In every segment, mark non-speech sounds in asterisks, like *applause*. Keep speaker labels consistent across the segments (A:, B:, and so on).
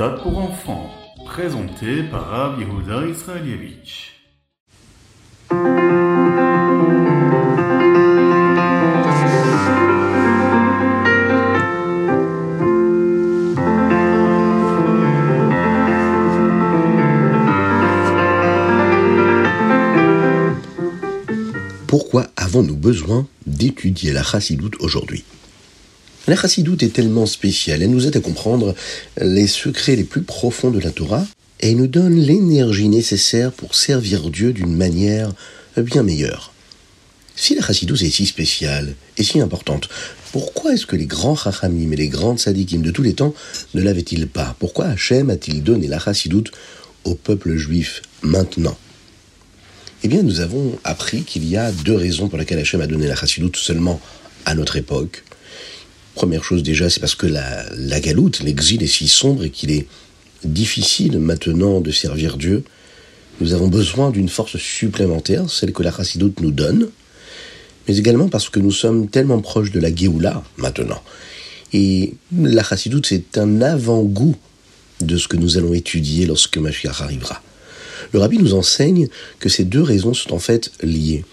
A: Ritat pour enfants, présenté par Rav Yehuda Israelievich.
B: Pourquoi avons-nous besoin d'étudier la chassidoute aujourd'hui? La chassidoute est tellement spéciale, elle nous aide à comprendre les secrets les plus profonds de la Torah et nous donne l'énergie nécessaire pour servir Dieu d'une manière bien meilleure. Si la chassidoute est si spéciale et si importante, pourquoi est-ce que les grands chachamim et les grandes sadikim de tous les temps ne l'avaient-ils pas? Pourquoi Hachem a-t-il donné la chassidoute au peuple juif maintenant? Eh bien, nous avons appris qu'il y a deux raisons pour lesquelles Hachem a donné la chassidoute seulement à notre époque. Première chose déjà, c'est parce que la, galoute, l'exil est si sombre et qu'il est difficile maintenant de servir Dieu. Nous avons besoin d'une force supplémentaire, celle que la chassidoute nous donne, mais également parce que nous sommes tellement proches de la Géoula maintenant. Et la chassidoute, c'est un avant-goût de ce que nous allons étudier lorsque Mashiach arrivera. Le rabbi nous enseigne que ces deux raisons sont en fait liées.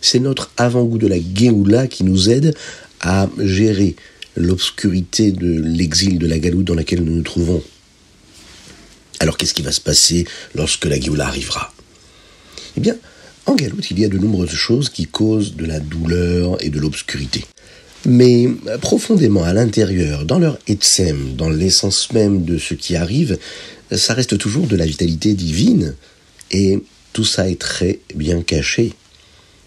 B: C'est notre avant-goût de la Géoula qui nous aide à gérer l'obscurité de l'exil de la galoute dans laquelle nous nous trouvons. Alors qu'est-ce qui va se passer lorsque la Géoula arrivera? Eh bien, en galoute, il y a de nombreuses choses qui causent de la douleur et de l'obscurité. Mais profondément à l'intérieur, dans leur etsem, dans l'essence même de ce qui arrive, ça reste toujours de la vitalité divine, et tout ça est très bien caché.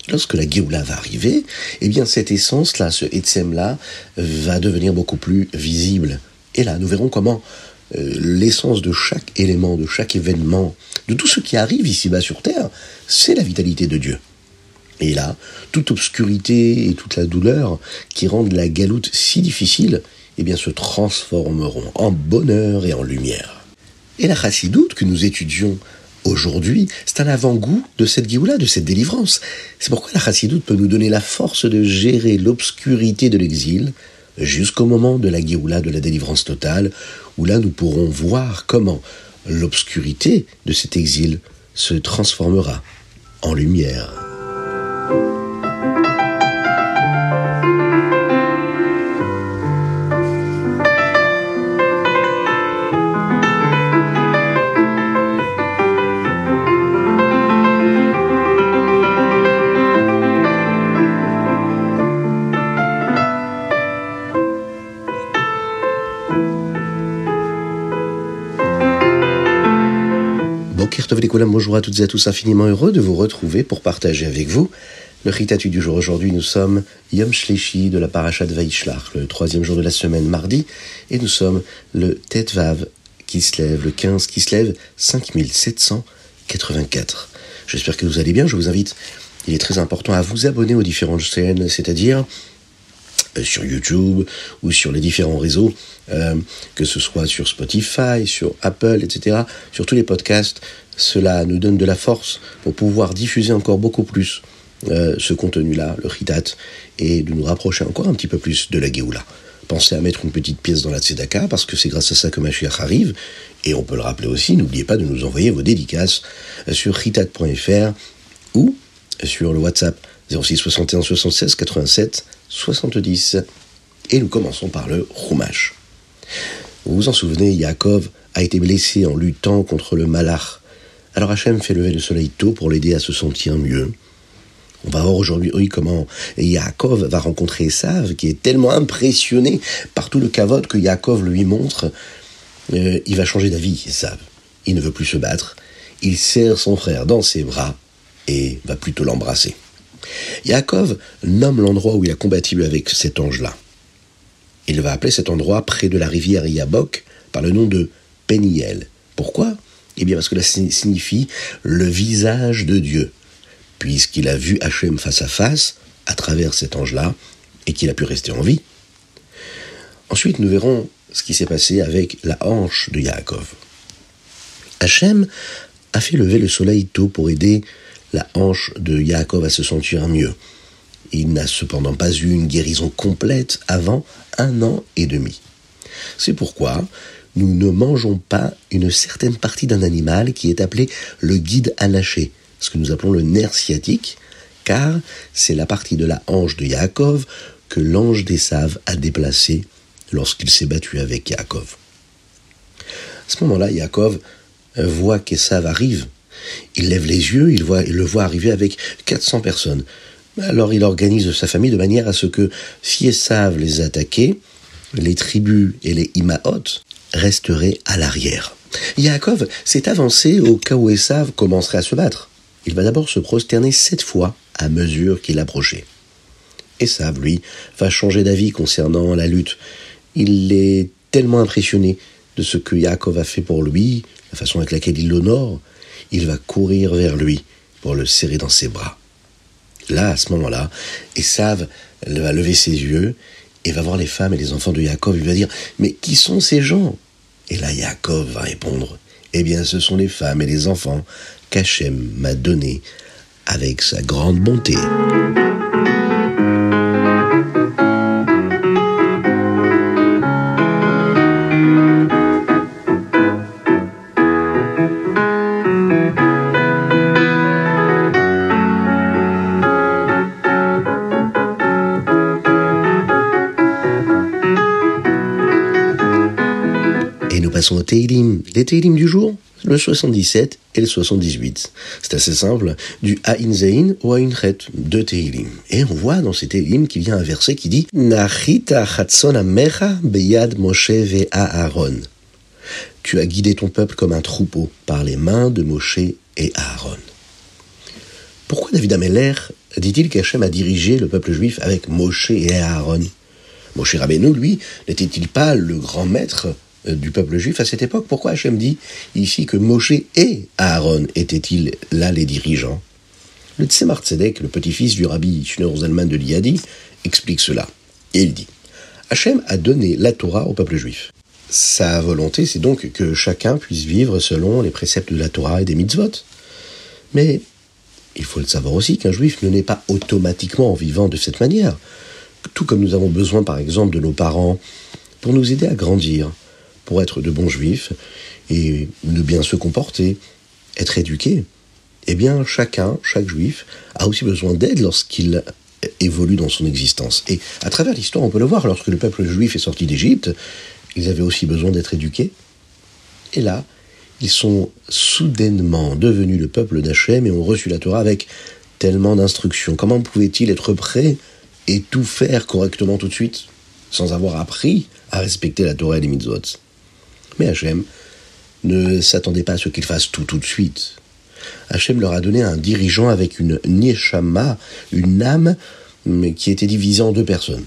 B: Lorsque la Géoula va arriver, eh bien cette essence-là, ce Etsem-là, va devenir beaucoup plus visible. Et là, nous verrons comment euh, l'essence de chaque élément, de chaque événement, de tout ce qui arrive ici-bas sur Terre, c'est la vitalité de Dieu. Et là, toute obscurité et toute la douleur qui rendent la galoute si difficile, eh bien se transformeront en bonheur et en lumière. Et la chassidoute que nous étudions aujourd'hui, c'est un avant-goût de cette Géoula, de cette délivrance. C'est pourquoi la chassidoute peut nous donner la force de gérer l'obscurité de l'exil jusqu'au moment de la Géoula, de la délivrance totale, où là nous pourrons voir comment l'obscurité de cet exil se transformera en lumière. Bonjour à toutes et à tous, infiniment heureux de vous retrouver pour partager avec vous le Ritatu du jour. Aujourd'hui, nous sommes Yom Shleshi de la Parashat Vaishlach, le troisième jour de la semaine, mardi, et nous sommes le Tetvav qui se lève, le 15 qui se lève, 5784. J'espère que vous allez bien, je vous invite, il est très important à vous abonner aux différentes chaînes, c'est-à-dire sur YouTube ou sur les différents réseaux, euh, que ce soit sur Spotify, sur Apple, etc., sur tous les podcasts. Cela nous donne de la force pour pouvoir diffuser encore beaucoup plus euh, ce contenu-là, le Ritat, et de nous rapprocher encore un petit peu plus de la Géoula. Pensez à mettre une petite pièce dans la Tzedaka, parce que c'est grâce à ça que Mashiach arrive. Et on peut le rappeler aussi, n'oubliez pas de nous envoyer vos dédicaces sur ritat.fr ou sur le WhatsApp 06 61 76 87 70. Et nous commençons par le Chumash. Vous vous en souvenez, Yaakov a été blessé en luttant contre le Malach. Alors Hachem fait lever le soleil tôt pour l'aider à se sentir mieux. On va voir aujourd'hui comment Yaakov va rencontrer Esav, qui est tellement impressionné par tout le cavote que Yaakov lui montre. Euh, il va changer d'avis, Esav. Il ne veut plus se battre. Il serre son frère dans ses bras et va plutôt l'embrasser. Yaakov nomme l'endroit où il a combattu avec cet ange-là. Il va appeler cet endroit près de la rivière Yabok par le nom de Peniel. Pourquoi? Eh bien parce que cela signifie le visage de Dieu, puisqu'il a vu Hachem face à face à travers cet ange-là et qu'il a pu rester en vie. Ensuite, nous verrons ce qui s'est passé avec la hanche de Yaakov. Hachem a fait lever le soleil tôt pour aider la hanche de Yaakov à se sentir mieux. Il n'a cependant pas eu une guérison complète avant un an et demi. C'est pourquoi, nous ne mangeons pas une certaine partie d'un animal qui est appelé le guide anaché, ce que nous appelons le nerf sciatique, car c'est la partie de la hanche de Yaakov que l'ange des Saves a déplacée lorsqu'il s'est battu avec Yaakov. À ce moment-là, Yaakov voit qu'Esav arrive. Il lève les yeux, il, voit, le voit arriver avec 400 personnes. Alors il organise sa famille de manière à ce que si Esav les attaquait, les tribus et les Imaot resteraient à l'arrière. Yaakov s'est avancé au cas où Esav commencerait à se battre. Il va d'abord se prosterner sept fois à mesure qu'il approchait. Esav, lui, va changer d'avis concernant la lutte. Il est tellement impressionné de ce que Yaakov a fait pour lui, la façon avec laquelle il l'honore, il va courir vers lui pour le serrer dans ses bras. Là, à ce moment-là, Esav va lever ses yeux et va voir les femmes et les enfants de Yaakov. Il va dire Mais qui sont ces gens? Et là, Yaakov va répondre Eh bien, ce sont les femmes et les enfants qu'Hachem m'a donnés avec sa grande bonté. Les Teilim du jour, le 77 et le 78. C'est assez simple, du Ain Zain au Ain Chet, deux Teilim. Et on voit dans ces Teilim qu'il y a un verset qui dit Nachita Chatson Beyad Moshe ve Aaron. Tu as guidé ton peuple comme un troupeau par les mains de Moshe et Aaron. Pourquoi David Ameller dit-il qu'Hachem a dirigé le peuple juif avec Moshe et Aaron? Moshe Rabbeinu, lui, n'était-il pas le grand maître du peuple juif à cette époque Pourquoi Hachem dit ici que Moshe et Aaron étaient-ils là les dirigeants? Le Tzemar Tzedek, le petit-fils du rabbi Schneur Zalman de Liadi, explique cela. Et il dit Hachem a donné la Torah au peuple juif. Sa volonté, c'est donc que chacun puisse vivre selon les préceptes de la Torah et des mitzvot. Mais il faut le savoir aussi qu'un juif ne naît pas automatiquement en vivant de cette manière. Tout comme nous avons besoin, par exemple, de nos parents pour nous aider à grandir, pour être de bons juifs et de bien se comporter, être éduqué. Eh bien, chacun, chaque juif, a aussi besoin d'aide lorsqu'il évolue dans son existence. Et à travers l'histoire, on peut le voir, lorsque le peuple juif est sorti d'Égypte, ils avaient aussi besoin d'être éduqués. Et là, ils sont soudainement devenus le peuple d'Hachem et ont reçu la Torah avec tellement d'instructions. Comment pouvaient-ils être prêts et tout faire correctement tout de suite, sans avoir appris à respecter la Torah et les mitzvot? Mais Hachem ne s'attendait pas à ce qu'ils fassent tout tout de suite. Hachem leur a donné un dirigeant avec une neshama, une âme, qui était divisée en deux personnes.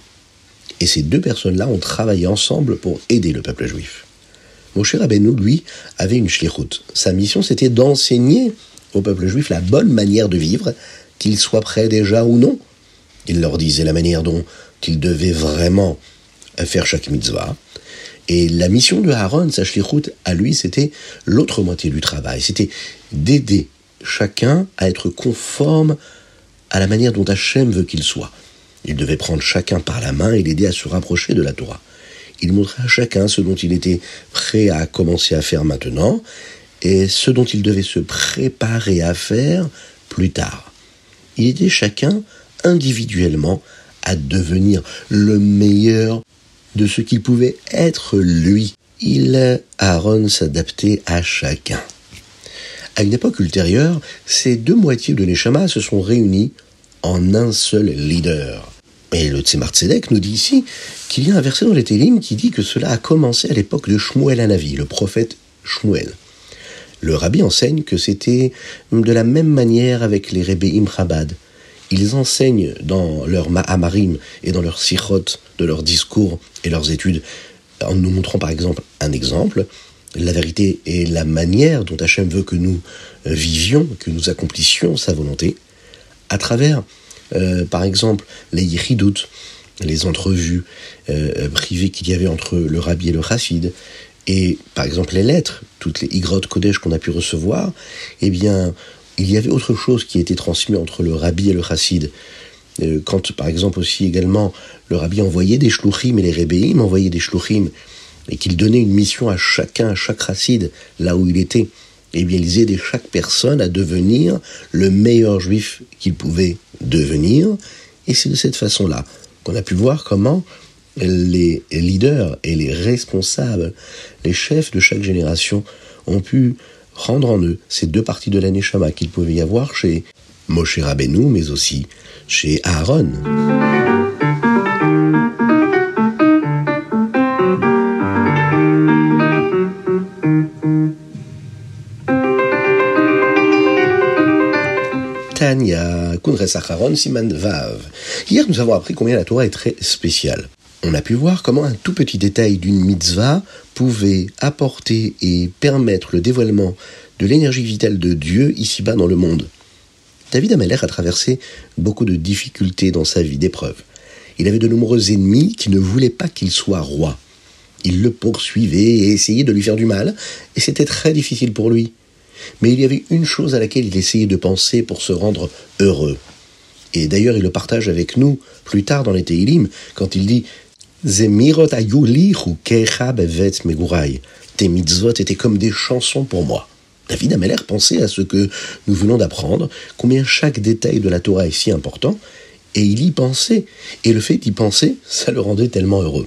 B: Et ces deux personnes-là ont travaillé ensemble pour aider le peuple juif. Moshe Rabbeinu, lui, avait une shlichut. Sa mission, c'était d'enseigner au peuple juif la bonne manière de vivre, qu'ils soient prêts déjà ou non. Il leur disait la manière dont ils devaient vraiment faire chaque mitzvah. Et la mission de Aaron, sa shlichut, à lui, c'était l'autre moitié du travail. C'était d'aider chacun à être conforme à la manière dont Hachem veut qu'il soit. Il devait prendre chacun par la main et l'aider à se rapprocher de la Torah. Il montrait à chacun ce dont il était prêt à commencer à faire maintenant et ce dont il devait se préparer à faire plus tard. Il aidait chacun individuellement à devenir le meilleur de ce qu'il pouvait être lui. Il, Aaron, s'adaptait à chacun. À une époque ultérieure, ces deux moitiés de l'Eshama se sont réunies en un seul leader. Et le Tzemar Tzedek nous dit ici qu'il y a un verset dans les Télim qui dit que cela a commencé à l'époque de Shmuel Anavi, le prophète Shmuel. Le rabbi enseigne que c'était de la même manière avec les Rebbeim Chabad. Ils enseignent dans leur Ma'amarim et dans leurs sichot, de leurs discours et leurs études, en nous montrant par exemple un exemple, la vérité et la manière dont Hachem veut que nous vivions, que nous accomplissions sa volonté, à travers euh, par exemple, les yichidut, les entrevues euh, privées qu'il y avait entre le rabbi et le chassid, et par exemple les lettres, toutes les igrot kodesh qu'on a pu recevoir, eh bien, il y avait autre chose qui était transmis entre le rabbi et le chassid. Euh, quand, par exemple, aussi également, le rabbi envoyait des shluchim et les rébéim envoyaient des shluchim et qu'ils donnaient une mission à chacun, à chaque racide, là où il était, eh bien, ils aidaient chaque personne à devenir le meilleur juif qu'il pouvait devenir. Et c'est de cette façon-là qu'on a pu voir comment les leaders et les responsables, les chefs de chaque génération ont pu rendre en eux ces deux parties de l'aneshama qu'il pouvait y avoir chez Moshe Rabbeinu, mais aussi chez Aaron. Tanya, Kundres Acharon, Siman Vav. Hier, nous avons appris combien la Torah est très spéciale. On a pu voir comment un tout petit détail d'une mitzvah pouvait apporter et permettre le dévoilement de l'énergie vitale de Dieu ici-bas dans le monde. David Ameller a traversé beaucoup de difficultés dans sa vie, d'épreuves. Il avait de nombreux ennemis qui ne voulaient pas qu'il soit roi. Ils le poursuivaient et essayaient de lui faire du mal, et c'était très difficile pour lui. Mais il y avait une chose à laquelle il essayait de penser pour se rendre heureux. Et d'ailleurs, il le partage avec nous plus tard dans les Teilim, quand il dit Zemirot Tes mitzvot étaient comme des chansons pour moi. David Ameller pensait à ce que nous venons d'apprendre, combien chaque détail de la Torah est si important, et il y pensait. Et le fait d'y penser, ça le rendait tellement heureux.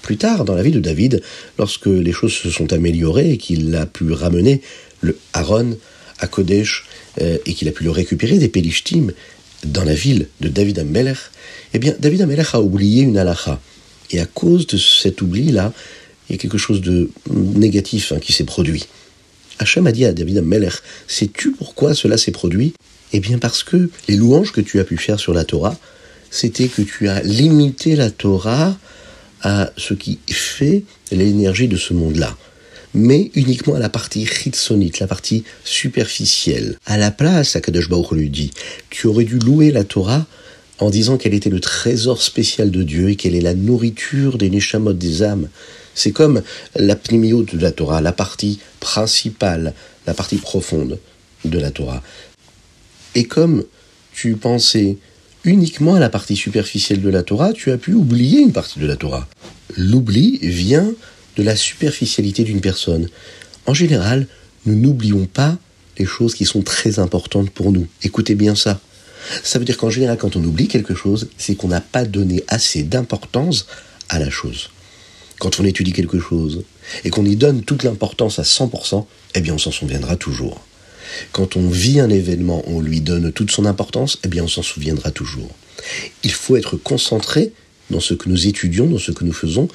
B: Plus tard, dans la vie de David, lorsque les choses se sont améliorées et qu'il a pu ramener le Aaron à Kodesh euh, et qu'il a pu le récupérer des Pélishtim dans la ville de David Ameller, eh bien, David Ameller a oublié une halacha. Et à cause de cet oubli-là, il y a quelque chose de négatif hein, qui s'est produit. Hachem a dit à David Ameller, sais-tu pourquoi cela s'est produit? Eh bien parce que les louanges que tu as pu faire sur la Torah, c'était que tu as limité la Torah à ce qui fait l'énergie de ce monde-là mais uniquement à la partie chitsonite, la partie superficielle. À la place, Akadosh Baruch lui dit, tu aurais dû louer la Torah en disant qu'elle était le trésor spécial de Dieu et qu'elle est la nourriture des neshamot des âmes. C'est comme la pnimio de la Torah, la partie principale, la partie profonde de la Torah. Et comme tu pensais uniquement à la partie superficielle de la Torah, tu as pu oublier une partie de la Torah. L'oubli vient de la superficialité d'une personne. En général, nous n'oublions pas les choses qui sont très importantes pour nous. Écoutez bien ça. Ça veut dire qu'en général, quand on oublie quelque chose, c'est qu'on n'a pas donné assez d'importance à la chose. Quand on étudie quelque chose et qu'on y donne toute l'importance à 100%, eh bien on s'en souviendra toujours. Quand on vit un événement, on lui donne toute son importance, eh bien on s'en souviendra toujours. Il faut être concentré dans ce que nous étudions, dans ce que nous faisons,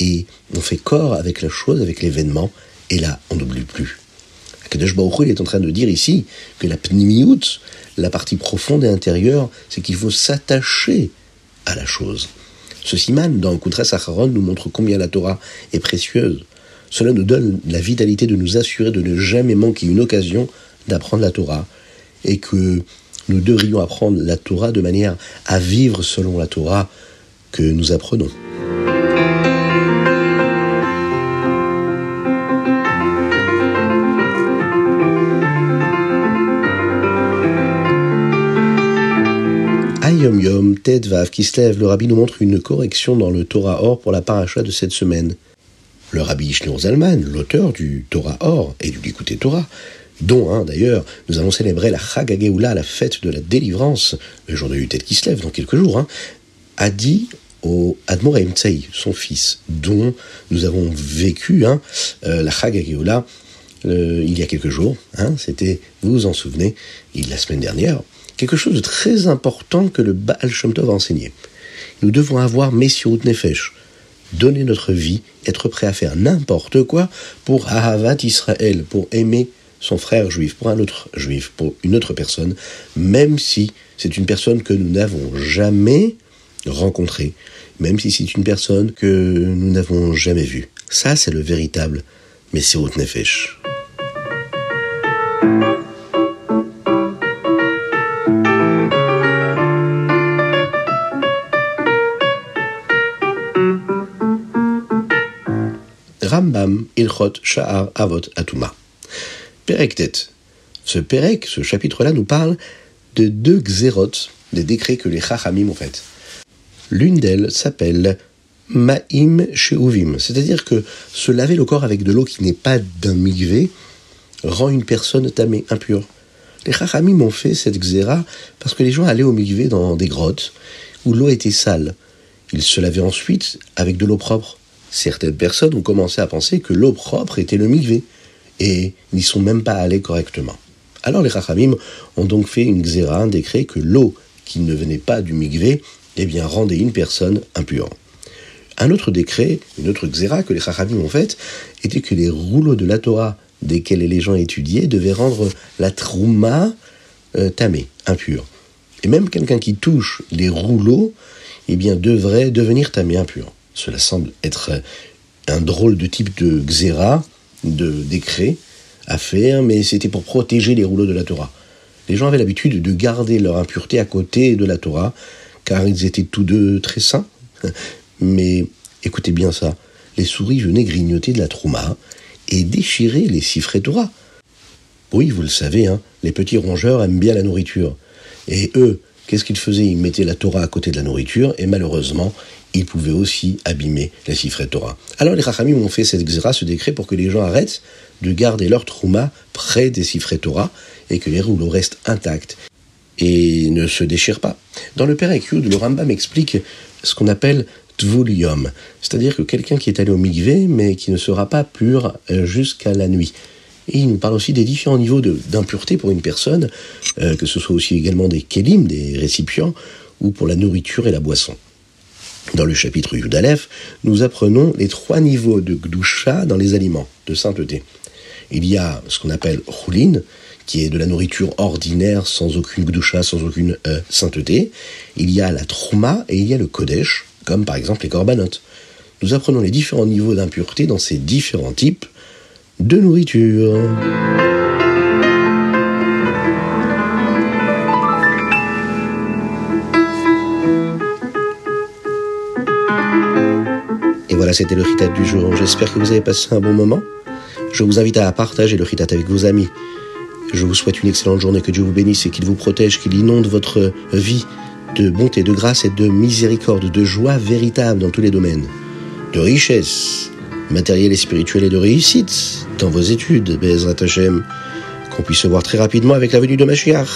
B: et on fait corps avec la chose, avec l'événement, et là, on n'oublie plus. Kadesh Baruch est en train de dire ici que la pnimiout, la partie profonde et intérieure, c'est qu'il faut s'attacher à la chose. Ce siman, dans Kutra Sacharon, nous montre combien la Torah est précieuse. Cela nous donne la vitalité de nous assurer de ne jamais manquer une occasion d'apprendre la Torah et que nous devrions apprendre la Torah de manière à vivre selon la Torah que nous apprenons. Yom Yom, Ted Vav, Kislev, le rabbi nous montre une correction dans le Torah Or pour la paracha de cette semaine. Le rabbi Shneur Zalman, l'auteur du Torah Or et du Likuté Torah, dont hein, d'ailleurs nous allons célébrer la Chag la fête de la délivrance, le jour de Yutet Kislev dans quelques jours, hein, a dit au Admor Tsei, son fils, dont nous avons vécu hein, euh, la Chag euh, il y a quelques jours, c'était, vous vous en souvenez, la semaine dernière, quelque chose de très important que le Baal Shem Tov a enseigné. Nous devons avoir Messiot Nefesh, donner notre vie, être prêt à faire n'importe quoi pour Ahavat Israël, pour aimer son frère juif, pour un autre juif, pour une autre personne, même si c'est une personne que nous n'avons jamais rencontrée, même si c'est une personne que nous n'avons jamais vue. Ça, c'est le véritable Messiot Nefesh. Ilchot Sha'ar Avot Atuma. Perektet. Ce Perek, ce chapitre-là, nous parle de deux xérotes, des décrets que les Chachamim ont fait. L'une d'elles s'appelle ma'im she'uvim. C'est-à-dire que se laver le corps avec de l'eau qui n'est pas d'un migvé rend une personne tamée, impure. Les chachamim ont fait cette xéra parce que les gens allaient au migvé dans des grottes où l'eau était sale. Ils se lavaient ensuite avec de l'eau propre. Certaines personnes ont commencé à penser que l'eau propre était le migvé et n'y sont même pas allés correctement. Alors les chachamim ont donc fait une xéra, un décret que l'eau qui ne venait pas du migvé, eh bien rendait une personne impure. Un autre décret, une autre xéra que les chachamim ont faite, était que les rouleaux de la Torah desquels les gens étudiaient devaient rendre la trouma euh, tamée, impure. Et même quelqu'un qui touche les rouleaux, eh bien, devrait devenir tamé, impur. Cela semble être un drôle de type de xéra, de décret à faire, mais c'était pour protéger les rouleaux de la Torah. Les gens avaient l'habitude de garder leur impureté à côté de la Torah, car ils étaient tous deux très saints. *laughs* Mais écoutez bien ça, les souris venaient grignoter de la trouma et déchirer les siffrets Torah. Oui, vous le savez, hein, les petits rongeurs aiment bien la nourriture. Et eux, qu'est-ce qu'ils faisaient? Ils mettaient la Torah à côté de la nourriture, et malheureusement, ils pouvaient aussi abîmer la siffrets Torah. Alors les Rachamim ont fait cette xéra, ce décret, pour que les gens arrêtent de garder leur trouma près des siffrets Torah, et que les rouleaux restent intacts et ne se déchirent pas. Dans le Père Yud, le Rambam explique ce qu'on appelle Tvulium, c'est-à-dire que quelqu'un qui est allé au mikvé, mais qui ne sera pas pur euh, jusqu'à la nuit. Et il nous parle aussi des différents niveaux d'impureté pour une personne, euh, que ce soit aussi également des kelim, des récipients, ou pour la nourriture et la boisson. Dans le chapitre Yudalef, nous apprenons les trois niveaux de Gdusha dans les aliments, de sainteté. Il y a ce qu'on appelle Choulin, qui est de la nourriture ordinaire, sans aucune Gdusha, sans aucune euh, sainteté. Il y a la Trouma et il y a le Kodesh, comme par exemple les corbanotes. Nous apprenons les différents niveaux d'impureté dans ces différents types de nourriture. C'était le chitat du jour. J'espère que vous avez passé un bon moment. Je vous invite à partager le chitat avec vos amis. Je vous souhaite une excellente journée, que Dieu vous bénisse et qu'il vous protège, qu'il inonde votre vie de bonté, de grâce et de miséricorde, de joie véritable dans tous les domaines, de richesse matérielle et spirituelle et de réussite dans vos études, Bezrat Hashem, qu'on puisse se voir très rapidement avec la venue de Mashiach.